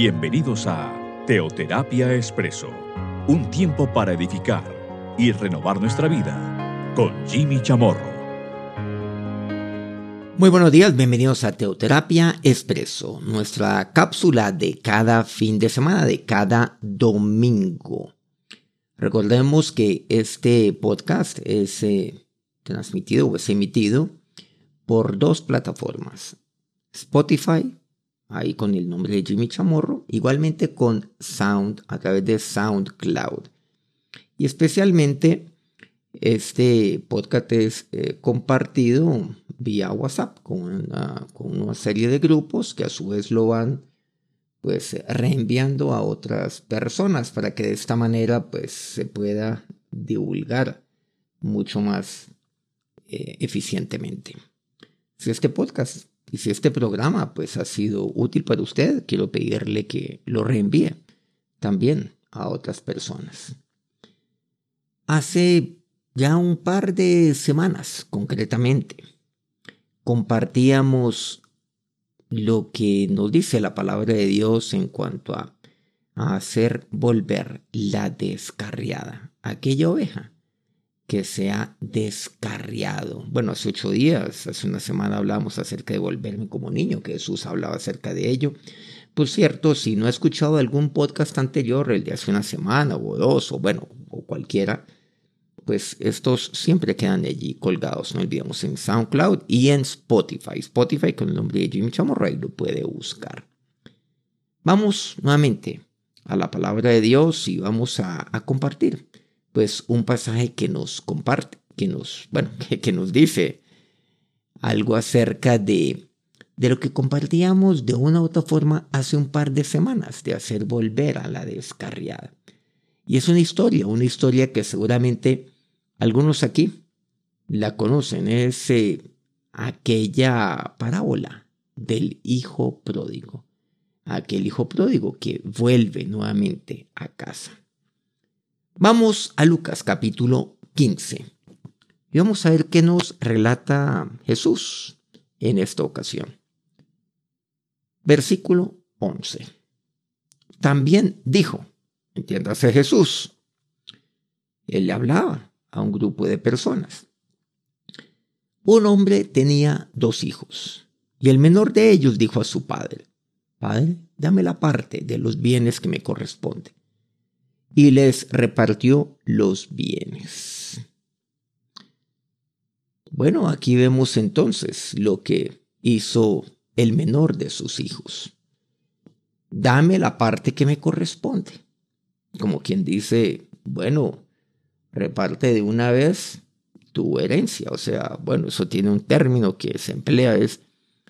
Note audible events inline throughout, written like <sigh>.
Bienvenidos a Teoterapia Expreso, un tiempo para edificar y renovar nuestra vida con Jimmy Chamorro. Muy buenos días, bienvenidos a Teoterapia Expreso, nuestra cápsula de cada fin de semana, de cada domingo. Recordemos que este podcast es eh, transmitido o es emitido por dos plataformas, Spotify ahí con el nombre de Jimmy Chamorro, igualmente con Sound a través de SoundCloud. Y especialmente este podcast es eh, compartido vía WhatsApp con una, serie de grupos que a su vez lo van pues reenviando a otras personas para que de esta manera pues se pueda divulgar mucho más eh, eficientemente. Si este podcast y si este programa pues ha sido útil para usted, quiero pedirle que lo reenvíe también a otras personas. Hace ya un par de semanas, concretamente, compartíamos lo que nos dice la palabra de Dios en cuanto a, a hacer volver la descarriada, aquella oveja que se ha descarriado. Bueno, hace ocho días, hace una semana hablamos acerca de volverme como niño, que Jesús hablaba acerca de ello. Por cierto, si no ha escuchado algún podcast anterior, el de hace una semana o dos, o bueno, o cualquiera, pues estos siempre quedan allí colgados, no olvidemos, en SoundCloud y en Spotify. Spotify con el nombre de Jimmy Chamorro, lo puede buscar. Vamos nuevamente a la palabra de Dios y vamos a compartir pues un pasaje que nos comparte, que nos, bueno, <laughs> que, nos dice algo acerca de, de lo que compartíamos de una u otra forma hace un par de semanas, de hacer volver a la descarriada. Y es una historia, una historia que seguramente algunos aquí la conocen, es eh, aquella parábola del hijo pródigo, aquel hijo pródigo que vuelve nuevamente a casa. Vamos a Lucas capítulo 15 y vamos a ver qué nos relata Jesús en esta ocasión. Versículo 11. También dijo, entiéndase Jesús, él le hablaba a un grupo de personas. Un hombre tenía dos hijos y el menor de ellos dijo a su padre, Padre, dame la parte de los bienes que me corresponde y les repartió los bienes. Bueno, aquí vemos entonces lo que hizo el menor de sus hijos. Dame la parte que me corresponde. Como quien dice, bueno, reparte de una vez tu herencia. O sea, bueno, eso tiene un término que se emplea, es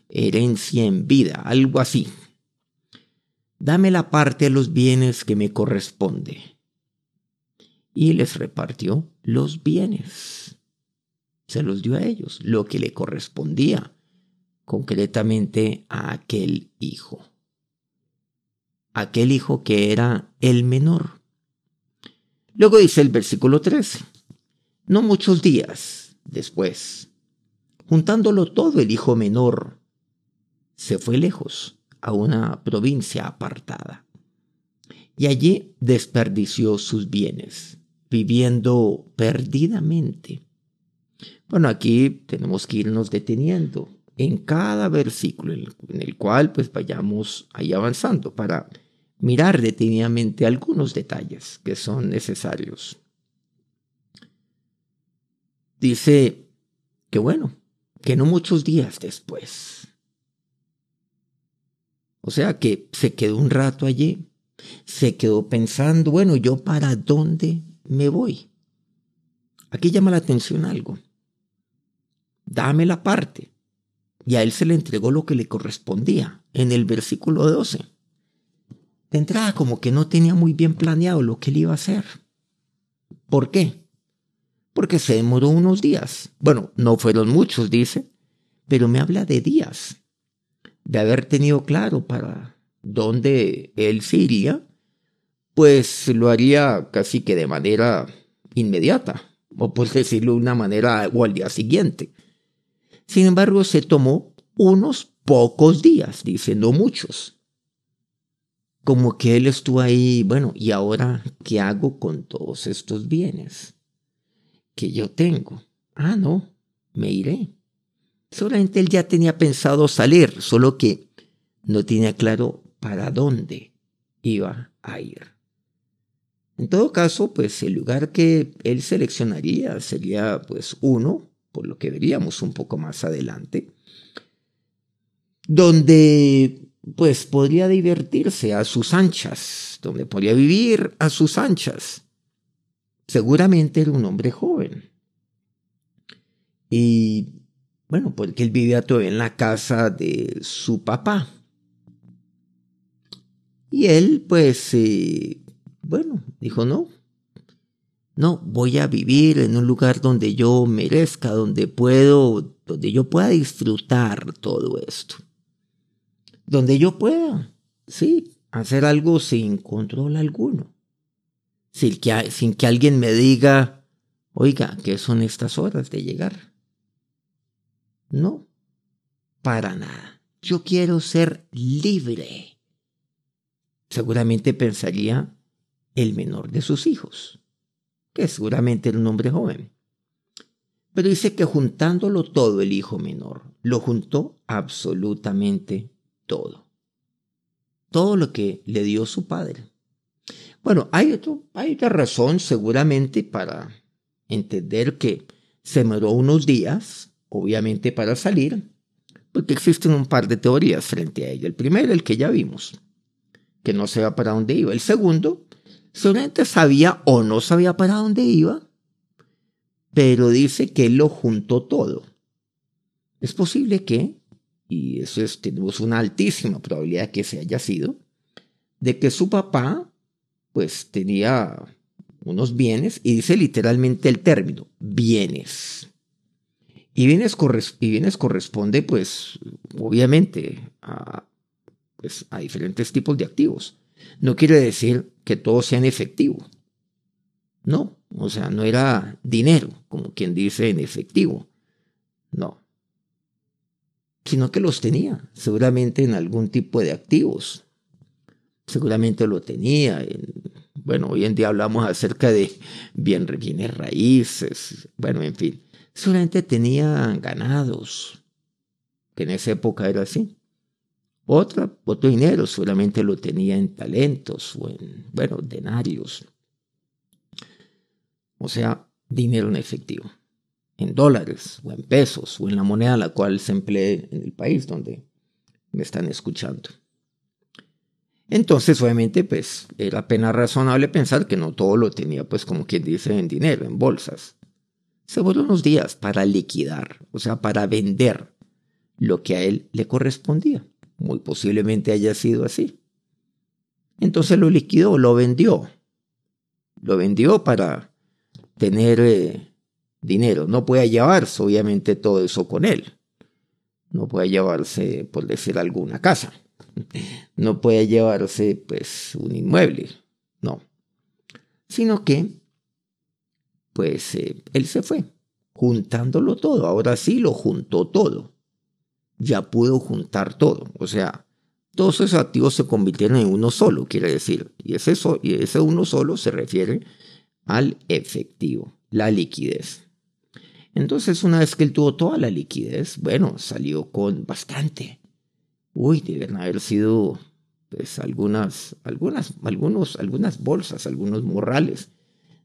herencia en vida, algo así dame la parte de los bienes que me corresponde. Y les repartió los bienes. Se los dio a ellos, lo que le correspondía, concretamente a aquel hijo. Aquel hijo que era el menor. Luego dice el versículo 13, no muchos días después, juntándolo todo el hijo menor, se fue lejos a una provincia apartada. Y allí desperdició sus bienes, viviendo perdidamente. Bueno, aquí tenemos que irnos deteniendo en cada versículo en el cual pues vayamos ahí avanzando para mirar detenidamente algunos detalles que son necesarios. Dice que bueno, que no muchos días después, o sea que se quedó un rato allí, se quedó pensando, bueno, ¿yo para dónde me voy? Aquí llama la atención algo. Dame la parte. Y a él se le entregó lo que le correspondía en el versículo 12. De entrada como que no tenía muy bien planeado lo que él iba a hacer. ¿Por qué? Porque se demoró unos días. Bueno, no fueron muchos, dice, pero me habla de días de haber tenido claro para dónde él se iría, pues lo haría casi que de manera inmediata, o por decirlo de una manera, o al día siguiente. Sin embargo, se tomó unos pocos días, dice, no muchos. como que él estuvo ahí, bueno, ¿y ahora qué hago con todos estos bienes que yo tengo? Ah, no, me iré. Solamente él ya tenía pensado salir, solo que no tenía claro para dónde iba a ir. En todo caso, pues el lugar que él seleccionaría sería pues uno, por lo que veríamos un poco más adelante, donde pues podría divertirse a sus anchas, donde podría vivir a sus anchas. Seguramente era un hombre joven. Y bueno, porque él vivía todavía en la casa de su papá. Y él, pues, eh, bueno, dijo, no, no, voy a vivir en un lugar donde yo merezca, donde puedo, donde yo pueda disfrutar todo esto donde yo pueda, sí, hacer algo sin control alguno, sin que, sin que alguien me diga, oiga, ¿qué son estas horas de llegar? No, para nada. Yo quiero ser libre. Seguramente pensaría el menor de sus hijos, que seguramente era un hombre joven. Pero dice que juntándolo todo el hijo menor, lo juntó absolutamente todo. Todo lo que le dio su padre. Bueno, hay, otro, hay otra razón seguramente para entender que se demoró unos días, obviamente para salir, porque existen un par de teorías frente a ella. El primero, el que ya vimos, que no sabía para dónde iba. El segundo, seguramente sabía o no sabía para dónde iba, pero dice que lo juntó todo. Es posible que y eso es, tenemos una altísima probabilidad que se haya sido, de que su papá pues tenía unos bienes, y dice literalmente el término, bienes. Y bienes, y bienes corresponde pues obviamente a, pues, a diferentes tipos de activos. No quiere decir que todo sea en efectivo. No, o sea, no era dinero, como quien dice en efectivo. No, sino que los tenía, seguramente en algún tipo de activos. Seguramente lo tenía. bueno, hoy en día hablamos acerca de bien, bienes raíces, bueno, en fin. Seguramente tenía ganados, que en esa época era así. Otra, otro dinero seguramente lo tenía en talentos o en, bueno, denarios. O sea, dinero en efectivo en dólares o en pesos o en la moneda la cual se emplee en el país donde me están escuchando. Entonces, obviamente, pues era apenas razonable pensar que no todo lo tenía, pues como quien dice, en dinero, en bolsas. Se fueron unos días para liquidar, o sea, para vender lo que a él le correspondía. Muy posiblemente haya sido así. Entonces lo liquidó, lo vendió. Lo vendió para tener eh, dinero. No puede llevarse, obviamente, todo eso con él. No puede llevarse, por decir alguna casa. No puede llevarse, pues, un inmueble. No. Sino que, pues, eh, él se fue, juntándolo todo. Ahora sí lo juntó todo. Ya pudo juntar todo. O sea, todos esos activos se convirtieron en uno solo, quiere decir. Y ese, y ese uno solo se refiere al efectivo, la liquidez. Entonces, una vez que él tuvo toda la liquidez, bueno, salió con bastante. Uy, deben haber sido pues algunas, algunas, algunos, algunas bolsas, algunos morrales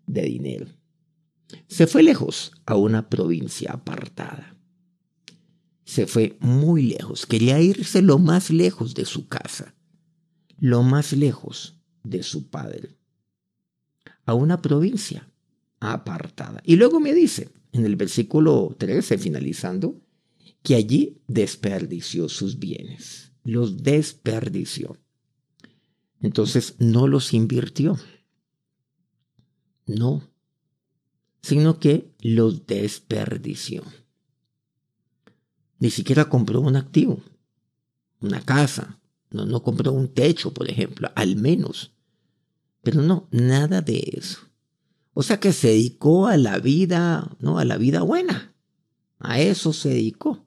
de dinero. Se fue lejos a una provincia apartada. Se fue muy lejos. Quería irse lo más lejos de su casa, lo más lejos de su padre, a una provincia apartada. Y luego me dice, en el versículo 13, finalizando, que allí desperdició sus bienes, los desperdició. Entonces no los invirtió, no, sino que los desperdició. Ni siquiera compró un activo, una casa, no, no compró un techo, por ejemplo, al menos. Pero no, nada de eso. O sea que se dedicó a la vida, ¿no? A la vida buena. A eso se dedicó.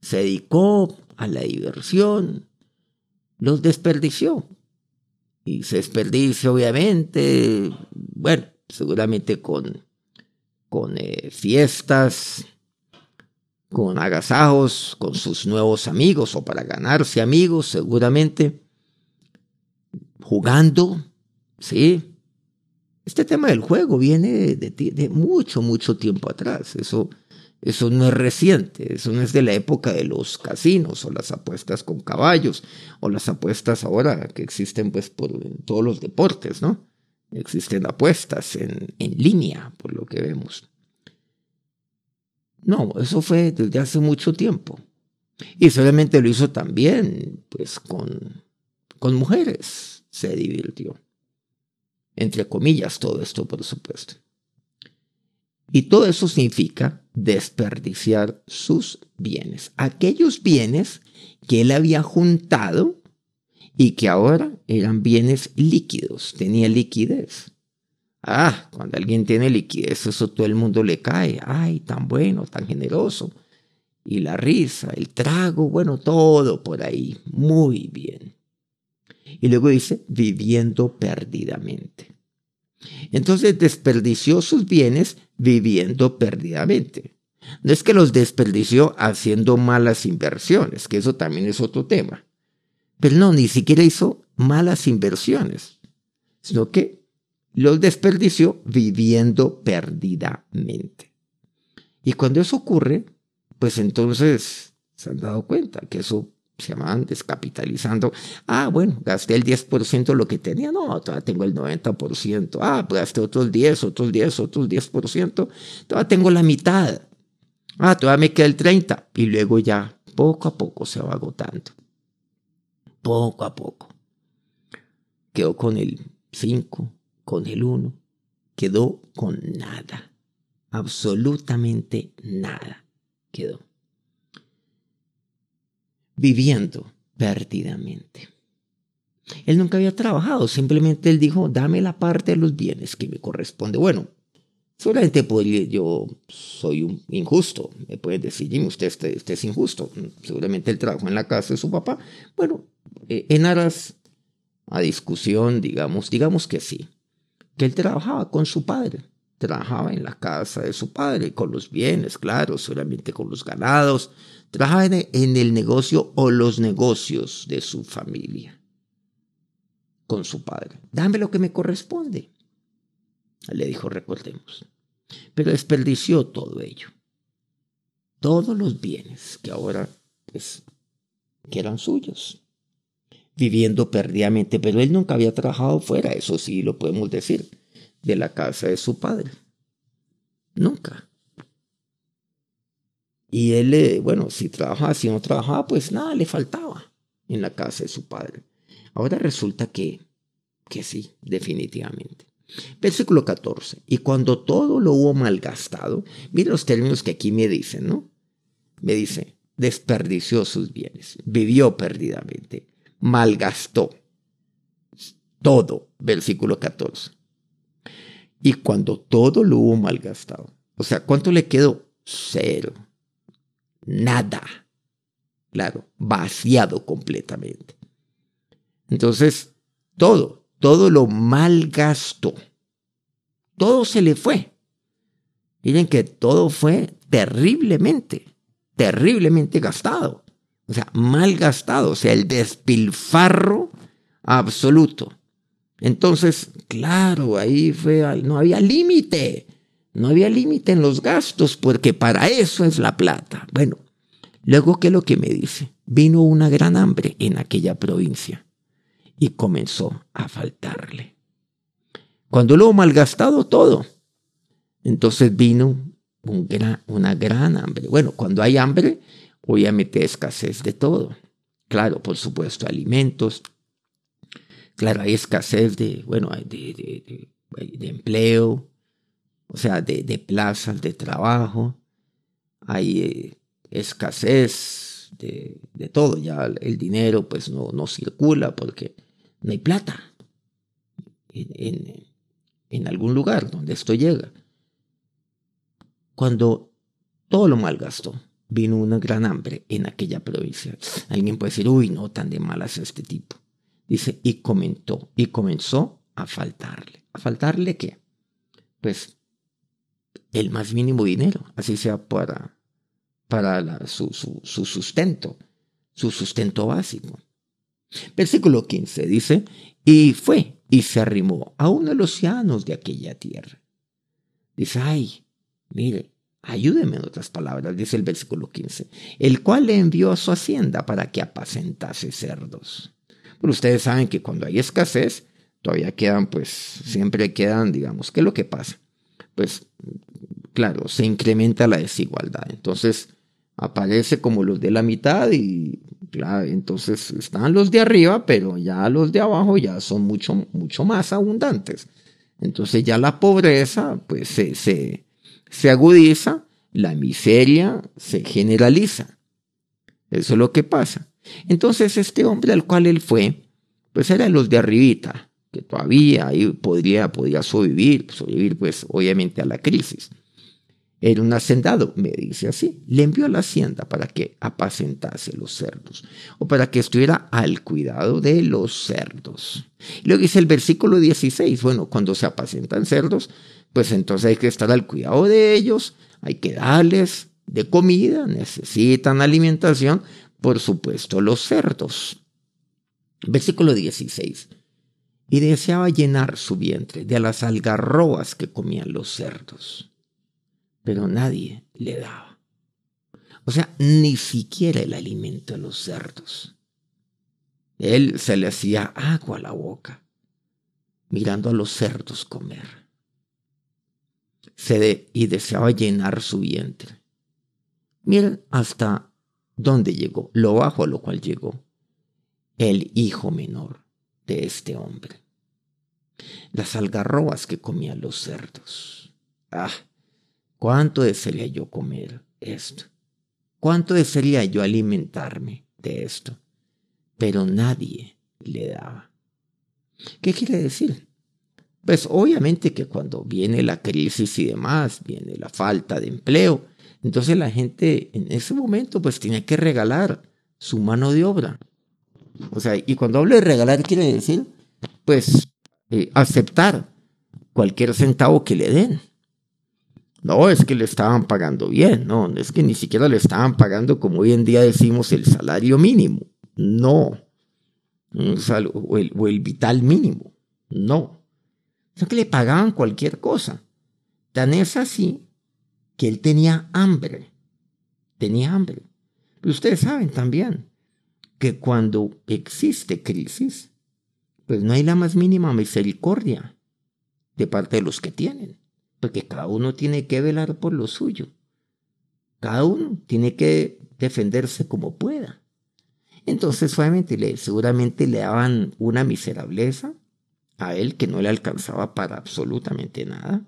Se dedicó a la diversión. Los desperdició. y se desperdicia obviamente, bueno, seguramente con, con eh, fiestas, con agasajos, con sus nuevos amigos o para ganarse amigos seguramente, jugando, ¿sí? Este tema del juego viene de, mucho, mucho tiempo atrás, eso eso no es reciente, eso no es de la época de los casinos o las apuestas con caballos o las apuestas ahora que existen pues por todos los deportes, ¿no? Existen apuestas en, en línea, por lo que vemos. No, eso fue desde hace mucho tiempo. Y solamente lo hizo también, pues, con, con mujeres. Se divirtió. Entre comillas, todo esto, por supuesto. Y todo eso significa desperdiciar sus bienes. Aquellos bienes que él había juntado y que ahora eran bienes líquidos, tenía liquidez. Ah, cuando alguien tiene liquidez, eso todo el mundo le cae. Ay, tan bueno, tan generoso. Y la risa, el trago, bueno, todo por ahí. Muy bien. Y luego dice, viviendo perdidamente. Entonces desperdició sus bienes viviendo perdidamente. No es que los desperdició haciendo malas inversiones, que eso también es otro tema. Pero no, ni siquiera hizo malas inversiones, sino que los desperdició viviendo perdidamente. Y cuando eso ocurre, pues entonces se han dado cuenta que eso se llamaban descapitalizando. Ah, bueno, gasté el 10% de lo que tenía. No, todavía tengo el 90%. Ah, pues gasté otros 10, otros 10, otros 10%. Todavía tengo la mitad. Ah, todavía me queda el 30. Y luego ya poco a poco se va agotando. Poco a poco. Quedó con el 5, con el 1. Quedó con nada. Absolutamente nada. Quedó viviendo perdidamente. Él nunca había trabajado, simplemente él dijo, dame la parte de los bienes que me corresponde. Bueno, seguramente podría, yo soy injusto, me pueden decir, Jimmy, usted, usted, es injusto. Seguramente él trabajó en la casa de su papá. Bueno, eh, en aras a discusión, digamos, digamos que sí, que él trabajaba con su padre trabajaba en la casa de su padre, con los bienes, claro, seguramente con los ganados, trabajaba en el negocio o los negocios de su familia, con su padre. Dame lo que me corresponde, le dijo, recordemos. Pero desperdició todo ello, todos los bienes que ahora, pues, que eran suyos, viviendo perdidamente, pero él nunca había trabajado fuera, eso sí lo podemos decir de la casa de su padre. Nunca. Y él, eh, bueno, si trabajaba, si no trabajaba, pues nada le faltaba en la casa de su padre. Ahora resulta que, que sí, definitivamente. Versículo 14. Y cuando todo lo hubo malgastado, mira los términos que aquí me dicen, ¿no? Me dice, desperdició sus bienes, vivió perdidamente, malgastó todo. Versículo 14 y cuando todo lo hubo malgastado. O sea, ¿cuánto le quedó? Cero. Nada. Claro, vaciado completamente. Entonces, todo, todo lo malgastó. Todo se le fue. Miren que todo fue terriblemente, terriblemente gastado. O sea, mal gastado, o sea, el despilfarro absoluto. Entonces, claro, ahí fue, no había límite, no había límite en los gastos, porque para eso es la plata. Bueno, luego, ¿qué es lo que me dice? Vino una gran hambre en aquella provincia y comenzó a faltarle. Cuando lo malgastado todo, entonces vino una gran hambre. Bueno, cuando hay hambre, obviamente escasez de todo. Claro, por supuesto, alimentos, Claro, hay escasez de, bueno, de, de, empleo, o sea, de, plazas de trabajo, hay eh, escasez de, todo, ya el dinero pues no, no circula porque no hay plata en, en algún lugar donde esto llega. Cuando todo lo malgastó, vino una gran hambre en aquella provincia. Alguien puede decir, uy, no tan de malas este tipo. Dice, y comentó, y comenzó a faltarle. ¿A faltarle qué? Pues el más mínimo dinero, así sea para, para su, su sustento, su sustento básico. Versículo 15 dice, y fue y se arrimó a uno de los cianos de aquella tierra. Dice, ay, mire, ayúdeme en otras palabras, dice el versículo 15, el cual le envió a su hacienda para que apacentase cerdos. Pero ustedes saben que cuando hay escasez, todavía quedan, pues, siempre quedan, digamos, ¿qué es lo que pasa? Pues, claro, se incrementa la desigualdad. Entonces, aparece como los de la mitad y claro, entonces están los de arriba, pero ya los de abajo ya son mucho, mucho más abundantes. Entonces ya la pobreza pues se, se, se agudiza, la miseria se generaliza. Eso es lo que pasa. Entonces este hombre al cual él fue, pues era los de arribita, que todavía ahí podría, podría sobrevivir, sobrevivir pues obviamente a la crisis. Era un hacendado, me dice así. Le envió a la hacienda para que apacentase los cerdos o para que estuviera al cuidado de los cerdos. Y luego dice el versículo 16, bueno, cuando se apacentan cerdos, pues entonces hay que estar al cuidado de ellos, hay que darles de comida, necesitan alimentación, por supuesto los cerdos. Versículo 16. Y deseaba llenar su vientre de las algarrobas que comían los cerdos pero nadie le daba. O sea, ni siquiera el alimento a los cerdos. Él se le hacía agua a la boca, mirando a los cerdos comer. Y deseaba llenar su vientre. Miren hasta dónde llegó, lo bajo a lo cual llegó el hijo menor de este hombre. Las algarrobas que comían los cerdos. Ah, ¿Cuánto desearía yo comer esto? ¿Cuánto desearía yo alimentarme de esto? Pero nadie le daba. ¿Qué quiere decir? Pues obviamente que cuando viene la crisis y demás, viene la falta de empleo, entonces la gente en ese momento pues tiene que regalar su mano de obra. O sea, y cuando hablo de regalar quiere decir pues eh, aceptar cualquier centavo que le den. No, es que le estaban pagando bien, no, es que ni siquiera le estaban pagando como hoy en día decimos el salario mínimo, no, o el, vital mínimo, no, es que le pagaban cualquier cosa. Tan es así que él tenía hambre, tenía hambre. Pero ustedes saben también que cuando existe crisis, pues no hay la más mínima misericordia de parte de los que tienen porque cada uno tiene que velar por lo suyo. Cada uno tiene que defenderse como pueda. Entonces, obviamente, le, seguramente le daban una miserableza a él que no le alcanzaba para absolutamente nada.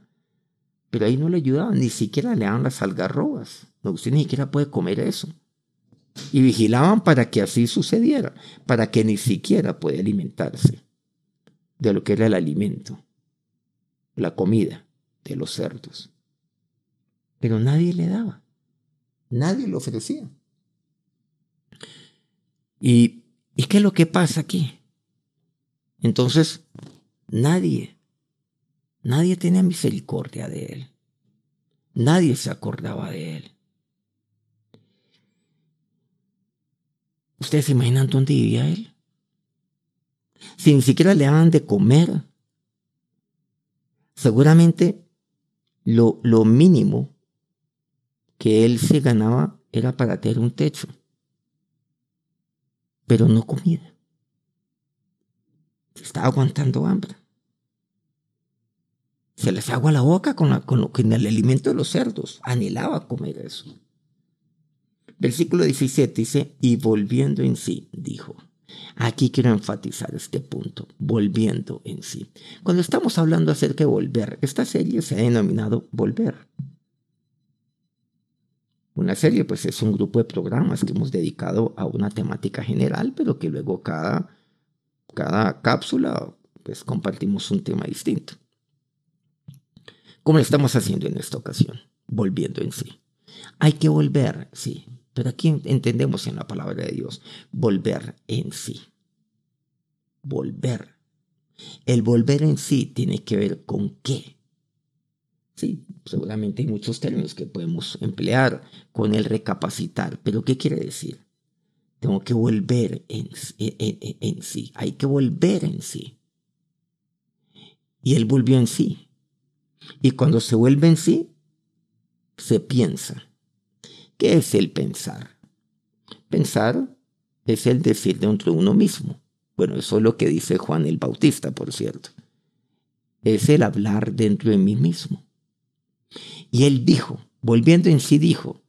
Pero ahí no le ayudaban, ni siquiera le daban las algarrobas. No, usted ni siquiera puede comer eso. Y vigilaban para que así sucediera, para que ni siquiera puede alimentarse de lo que era el alimento, la comida de los cerdos. Pero nadie le daba, nadie le ofrecía. ¿Y, ¿Y qué es lo que pasa aquí? Entonces, nadie, nadie tenía misericordia de él. Nadie se acordaba de él. ¿Ustedes se imaginan dónde vivía él? Si ni siquiera le daban de comer, seguramente lo, lo mínimo que él se ganaba era para tener un techo, pero no comida. Estaba aguantando hambre. Se le agua la boca con, con, lo, con el alimento de los cerdos. Anhelaba comer eso. Versículo 17 dice, y volviendo en sí, dijo, Aquí quiero enfatizar este punto, volviendo en sí. Cuando estamos hablando acerca de volver, esta serie se ha denominado Volver. Una serie pues es un grupo de programas que hemos dedicado a una temática general, pero que luego cada, cada cápsula pues compartimos un tema distinto. Como lo estamos haciendo en esta ocasión, volviendo en sí. Hay que volver, sí, pero aquí entendemos en la palabra de Dios, volver en sí. volver. El volver en sí tiene que ver con qué. Sí, seguramente hay muchos términos que podemos emplear con el recapacitar, pero ¿qué quiere decir? Tengo que volver en, en, sí, hay que volver en sí. Y él volvió en sí. Y cuando se vuelve en sí, se piensa. ¿Qué es el pensar? Pensar es el decir dentro de uno mismo. Bueno, eso es lo que dice Juan el Bautista, por cierto. Es el hablar dentro de mí mismo. Y él dijo, volviendo en sí, dijo,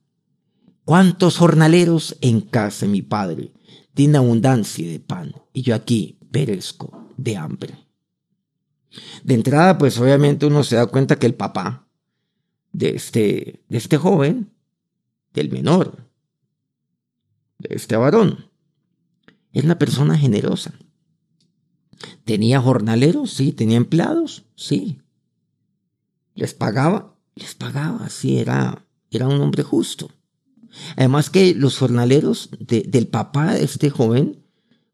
¿cuántos jornaleros en casa mi padre tienen abundancia de pan? Y yo aquí perezco de hambre. De entrada, pues obviamente uno se da cuenta que el papá de este, de este joven, del menor, de este varón, es una persona generosa. ¿Tenía jornaleros? Sí. ¿Tenía empleados? Sí. ¿Les pagaba? Les pagaba, sí, era, era un hombre justo. Además que los jornaleros del papá de este joven,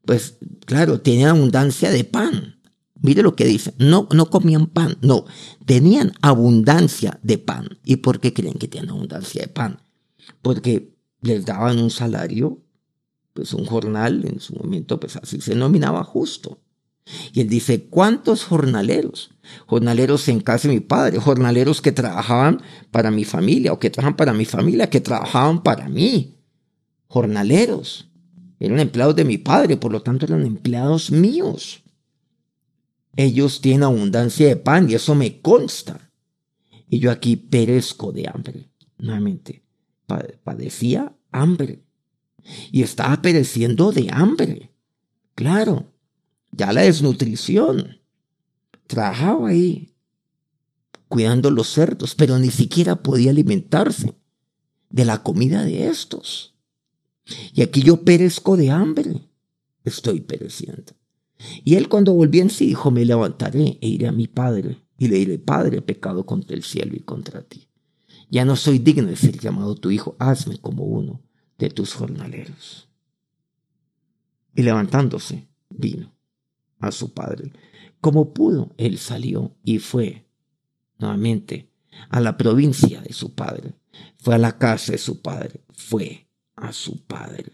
pues claro, tenían abundancia de pan. Mire lo que dice, no, no comían pan, no, tenían abundancia de pan. ¿Y por qué creen que tenían abundancia de pan? Porque les daban un salario pues un jornal en su momento, pues así se nominaba justo. Y él dice, ¿cuántos jornaleros? Jornaleros en casa de mi padre, jornaleros que trabajaban para mi familia o que trabajan para mi familia, que trabajaban para mí. Jornaleros. Eran empleados de mi padre, por lo tanto eran empleados míos. Ellos tienen abundancia de pan y eso me consta. Y yo aquí perezco de hambre. Nuevamente, padecía hambre y estaba pereciendo de hambre. Claro, ya la desnutrición. Trabajaba ahí, cuidando los cerdos, pero ni siquiera podía alimentarse de la comida de estos. Y aquí yo perezco de hambre. Estoy pereciendo. Y él cuando volvió en sí dijo, me levantaré e iré a mi padre y le diré, Padre, pecado contra el cielo y contra ti. Ya no soy digno de ser llamado tu hijo, hazme como uno de tus jornaleros. Y levantándose, vino a su padre. Como pudo, él salió y fue nuevamente a la provincia de su padre. Fue a la casa de su padre. Fue a su padre.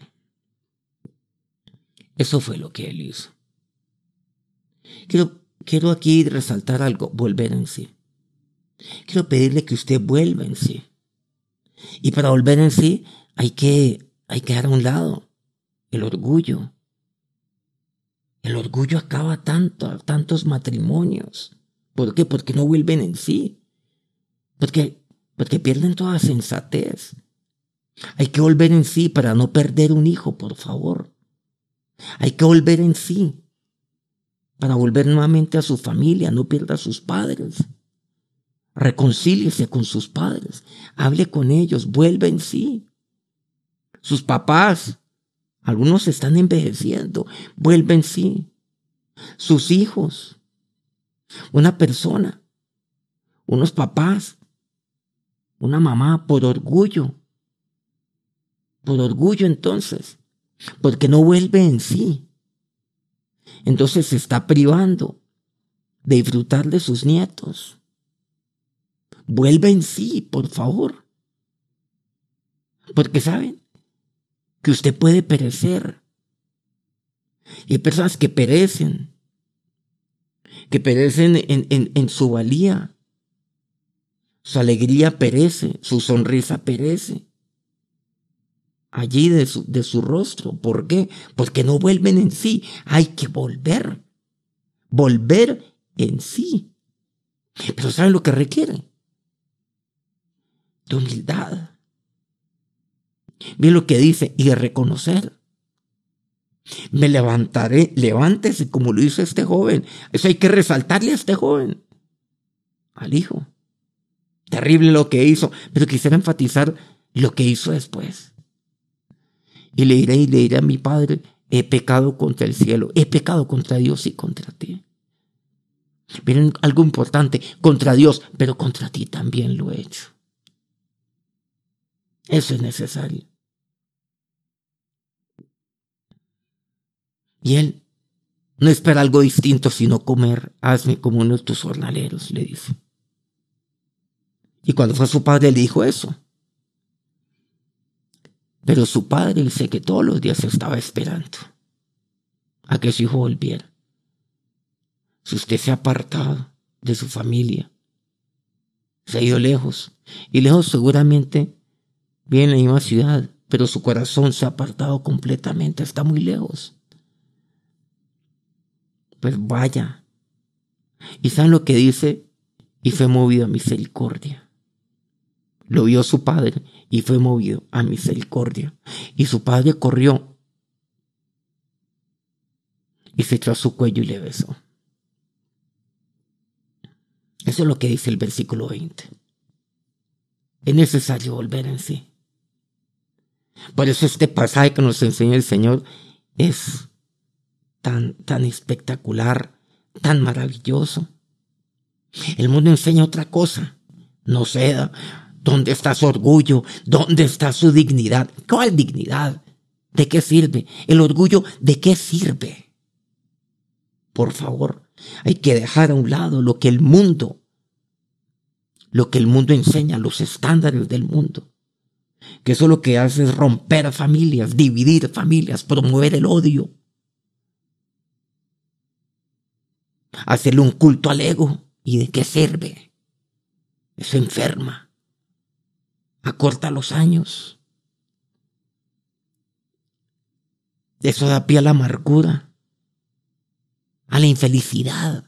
Eso fue lo que él hizo. Quiero, quiero aquí resaltar algo, volver en sí. Quiero pedirle que usted vuelva en sí. Y para volver en sí hay que, hay que dar a un lado el orgullo. El orgullo acaba tanto, tantos matrimonios. ¿Por qué? Porque no vuelven en sí. Porque, porque pierden toda sensatez. Hay que volver en sí para no perder un hijo, por favor. Hay que volver en sí para volver nuevamente a su familia, no pierda a sus padres. Reconcíliese con sus padres, hable con ellos, vuelve en sí sus papás. Algunos están envejeciendo, vuelven sí. Sus hijos, una persona, unos papás, una mamá por orgullo. Por orgullo entonces, porque no vuelve en sí. Entonces se está privando de disfrutar de sus nietos. Vuelve en sí, por favor. Porque saben, que usted puede perecer. Y hay personas que perecen, que perecen en, en, su valía. Su alegría perece, su sonrisa perece. Allí de su, de su rostro. ¿Por qué? Porque no vuelven en sí. Hay que volver. Volver en sí. Pero ¿saben lo que requiere? De humildad. Ve lo que dice, y reconocer. Me levantaré, levántese como lo hizo este joven. Eso hay que resaltarle a este joven, al hijo. Terrible lo que hizo, pero quisiera enfatizar lo que hizo después. Y le diré y le diré a mi padre, he pecado contra el cielo, he pecado contra Dios y contra ti. Miren algo importante, contra Dios, pero contra ti también lo he hecho. Eso es necesario. Y él No espera algo distinto sino comer. Hazme como uno de tus jornaleros, le dice. Y cuando fue su padre le dijo eso. Pero su padre dice que todos los días estaba esperando a que su hijo volviera. Si usted se ha apartado de su familia, se ha ido lejos, y lejos seguramente viene en la misma ciudad, pero su corazón se ha apartado completamente, está muy lejos. Pues vaya. ¿Y saben lo que dice? Y fue movido a misericordia. Lo vio su padre y fue movido a misericordia. Y su padre corrió y se echó su cuello y le besó. Eso es lo que dice el versículo 20. Es necesario volver en sí. Por eso este pasaje que nos enseña el Señor es tan, tan espectacular, tan maravilloso. El mundo enseña otra cosa. No ceda. ¿Dónde está su orgullo? ¿Dónde está su dignidad? ¿Cuál dignidad? ¿De qué sirve? El orgullo, ¿de qué sirve? Por favor, hay que dejar a un lado lo que el mundo, lo que el mundo enseña, los estándares del mundo. Que eso lo que hace es romper familias, dividir familias, promover el odio. Hacerle un culto al ego. ¿Y de qué sirve? Eso enferma. Acorta los años. Eso da pie a la amargura a la infelicidad.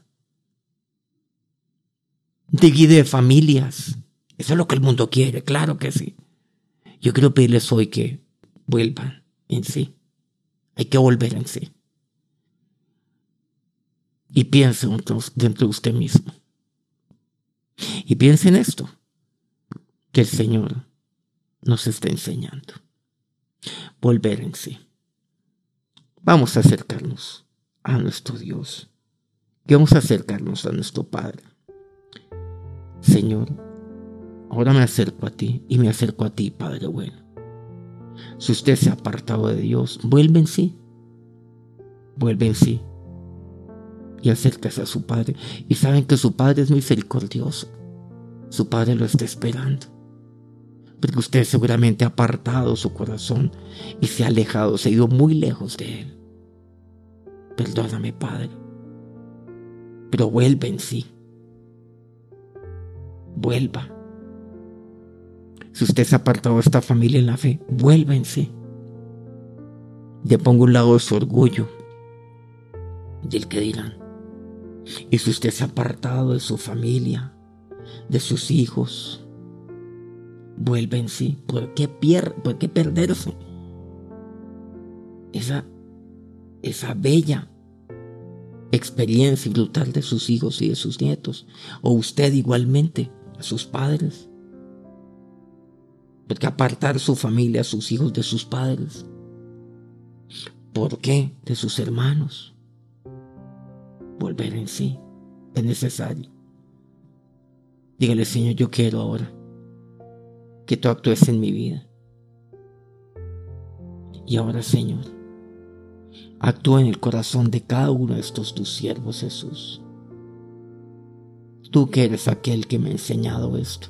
Divide familias. Eso es lo que el mundo quiere, claro que sí. Yo quiero pedirles hoy que vuelvan en sí. Hay que volver en sí. Y piensen dentro de usted mismo. Y piensen esto, que el Señor nos está enseñando. Volver en sí. Vamos a acercarnos a nuestro Dios, vamos a acercarnos a nuestro Padre. Señor, ahora me acerco a ti y me acerco a ti, Padre bueno. Si usted se ha apartado de Dios, vuelve en sí. Vuelve en sí. Y acérquese a su Padre. Y saben que su Padre es misericordioso. Su Padre lo está esperando. Porque usted seguramente ha apartado su corazón y se ha alejado, se ha ido muy lejos de Él. Perdóname, Padre. Pero vuelve en sí. Vuelva. Si usted se ha apartado de esta familia en la fe, vuelva en sí. Le pongo un lado de su orgullo, del que dirán. Y si usted se ha apartado de su familia, de sus hijos, vuelve en sí. ¿Por qué, pier ¿Por qué perderse? Esa esa bella experiencia brutal de sus hijos y de sus nietos, o usted igualmente, a sus padres. Porque apartar su familia, sus hijos de sus padres. ¿Por qué? De sus hermanos. Volver en sí es necesario. Dígale, Señor, yo quiero ahora que tú actúes en mi vida. Y ahora, Señor, Actúa en el corazón de cada uno de estos tus siervos, Jesús. Tú que eres aquel que me ha enseñado esto.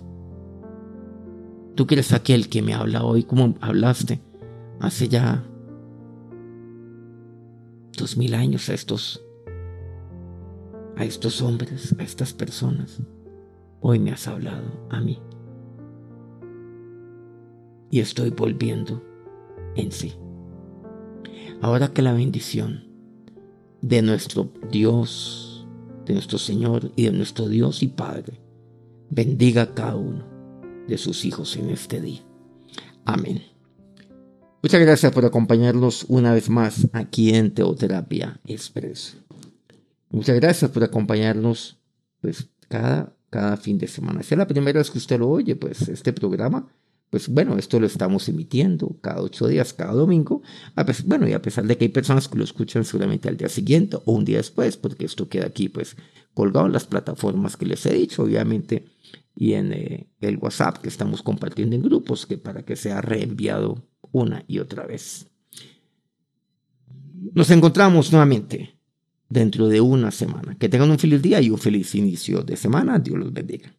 Tú que eres aquel que me habla hoy como hablaste hace ya dos mil años a estos, a estos hombres, a estas personas. Hoy me has hablado a mí. Y estoy volviendo en sí. Ahora que la bendición de nuestro Dios, de nuestro Señor y de nuestro Dios y Padre bendiga a cada uno de sus hijos en este día. Amén. Muchas gracias por acompañarnos una vez más aquí en Teoterapia Express. Muchas gracias por acompañarnos pues cada, cada fin de semana. Si es la primera vez que usted lo oye, pues este programa pues bueno, esto lo estamos emitiendo cada ocho días, cada domingo. bueno, y a pesar de que hay personas que lo escuchan seguramente al día siguiente o un día después, porque esto queda aquí pues colgado en las plataformas que les he dicho, obviamente, y en eh, el WhatsApp que estamos compartiendo en grupos, que para que sea reenviado una y otra vez. Nos encontramos nuevamente dentro de una semana. Que tengan un feliz día y un feliz inicio de semana. Dios los bendiga.